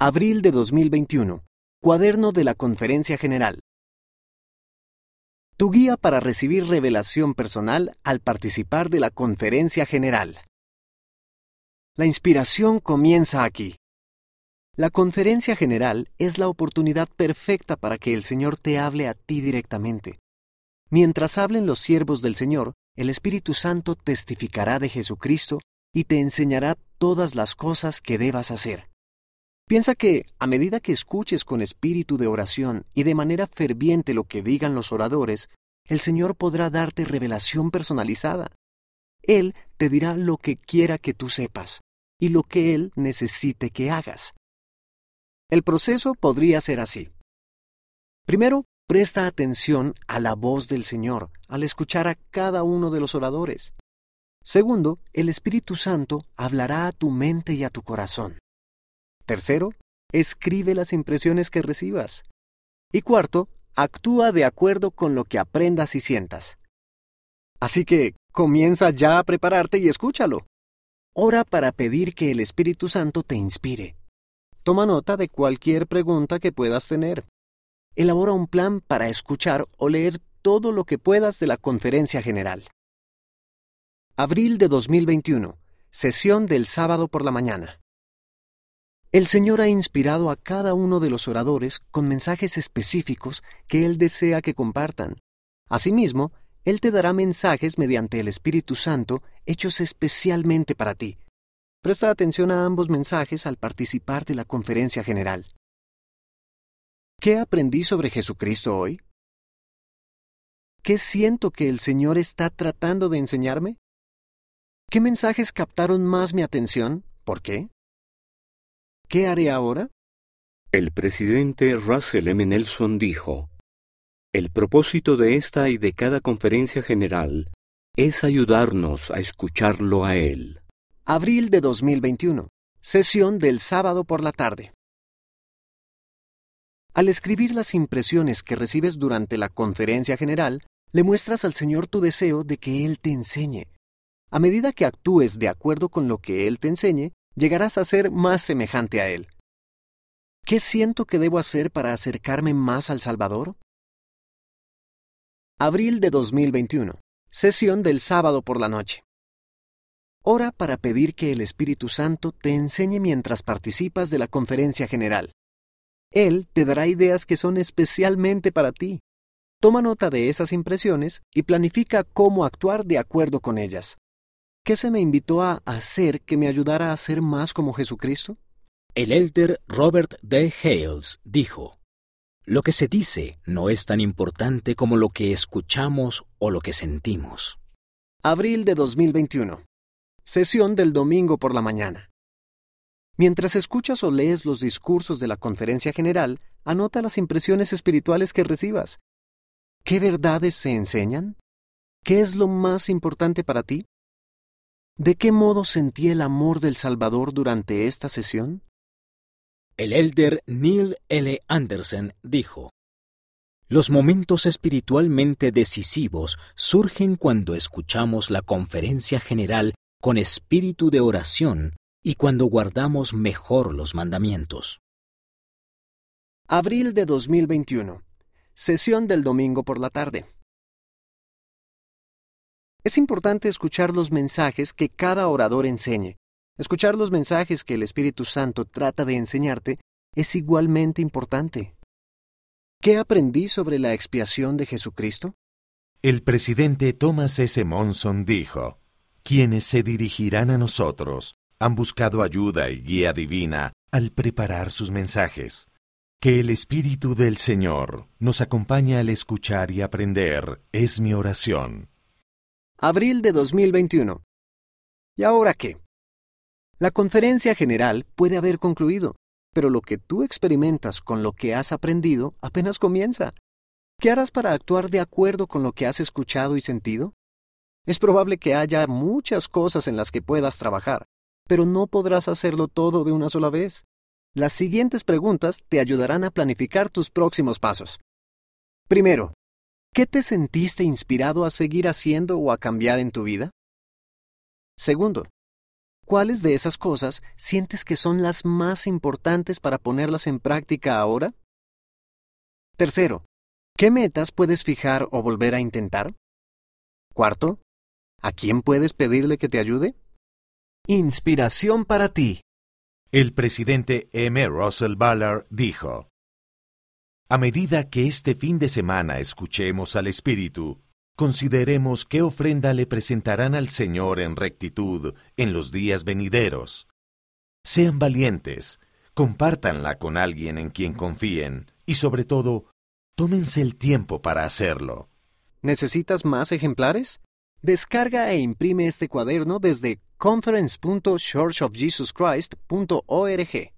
Abril de 2021. Cuaderno de la Conferencia General. Tu guía para recibir revelación personal al participar de la Conferencia General. La inspiración comienza aquí. La Conferencia General es la oportunidad perfecta para que el Señor te hable a ti directamente. Mientras hablen los siervos del Señor, el Espíritu Santo testificará de Jesucristo y te enseñará todas las cosas que debas hacer. Piensa que, a medida que escuches con espíritu de oración y de manera ferviente lo que digan los oradores, el Señor podrá darte revelación personalizada. Él te dirá lo que quiera que tú sepas y lo que Él necesite que hagas. El proceso podría ser así. Primero, presta atención a la voz del Señor al escuchar a cada uno de los oradores. Segundo, el Espíritu Santo hablará a tu mente y a tu corazón. Tercero, escribe las impresiones que recibas. Y cuarto, actúa de acuerdo con lo que aprendas y sientas. Así que comienza ya a prepararte y escúchalo. Ora para pedir que el Espíritu Santo te inspire. Toma nota de cualquier pregunta que puedas tener. Elabora un plan para escuchar o leer todo lo que puedas de la conferencia general. Abril de 2021. Sesión del sábado por la mañana. El Señor ha inspirado a cada uno de los oradores con mensajes específicos que Él desea que compartan. Asimismo, Él te dará mensajes mediante el Espíritu Santo hechos especialmente para ti. Presta atención a ambos mensajes al participar de la conferencia general. ¿Qué aprendí sobre Jesucristo hoy? ¿Qué siento que el Señor está tratando de enseñarme? ¿Qué mensajes captaron más mi atención? ¿Por qué? ¿Qué haré ahora? El presidente Russell M. Nelson dijo, El propósito de esta y de cada conferencia general es ayudarnos a escucharlo a él. Abril de 2021. Sesión del sábado por la tarde. Al escribir las impresiones que recibes durante la conferencia general, le muestras al Señor tu deseo de que Él te enseñe. A medida que actúes de acuerdo con lo que Él te enseñe, llegarás a ser más semejante a Él. ¿Qué siento que debo hacer para acercarme más al Salvador? Abril de 2021. Sesión del sábado por la noche. Ora para pedir que el Espíritu Santo te enseñe mientras participas de la conferencia general. Él te dará ideas que son especialmente para ti. Toma nota de esas impresiones y planifica cómo actuar de acuerdo con ellas. ¿Qué se me invitó a hacer que me ayudara a ser más como Jesucristo? El elder Robert D. Hales dijo, Lo que se dice no es tan importante como lo que escuchamos o lo que sentimos. Abril de 2021. Sesión del domingo por la mañana. Mientras escuchas o lees los discursos de la conferencia general, anota las impresiones espirituales que recibas. ¿Qué verdades se enseñan? ¿Qué es lo más importante para ti? ¿De qué modo sentí el amor del Salvador durante esta sesión? El elder Neil L. Anderson dijo, Los momentos espiritualmente decisivos surgen cuando escuchamos la conferencia general con espíritu de oración y cuando guardamos mejor los mandamientos. Abril de 2021. Sesión del domingo por la tarde. Es importante escuchar los mensajes que cada orador enseñe. Escuchar los mensajes que el Espíritu Santo trata de enseñarte es igualmente importante. ¿Qué aprendí sobre la expiación de Jesucristo? El presidente Thomas S. Monson dijo, Quienes se dirigirán a nosotros han buscado ayuda y guía divina al preparar sus mensajes. Que el Espíritu del Señor nos acompañe al escuchar y aprender es mi oración. Abril de 2021. ¿Y ahora qué? La conferencia general puede haber concluido, pero lo que tú experimentas con lo que has aprendido apenas comienza. ¿Qué harás para actuar de acuerdo con lo que has escuchado y sentido? Es probable que haya muchas cosas en las que puedas trabajar, pero no podrás hacerlo todo de una sola vez. Las siguientes preguntas te ayudarán a planificar tus próximos pasos. Primero, ¿Qué te sentiste inspirado a seguir haciendo o a cambiar en tu vida? Segundo, ¿Cuáles de esas cosas sientes que son las más importantes para ponerlas en práctica ahora? Tercero, ¿qué metas puedes fijar o volver a intentar? Cuarto, ¿a quién puedes pedirle que te ayude? Inspiración para ti. El presidente M. Russell Ballard dijo, A medida que este fin de semana escuchemos al Espíritu, consideremos qué ofrenda le presentarán al Señor en rectitud en los días venideros. Sean valientes, compártanla con alguien en quien confíen y sobre todo, tómense el tiempo para hacerlo. ¿Necesitas más ejemplares? Descarga e imprime este cuaderno desde conference.churchofjesuschrist.org.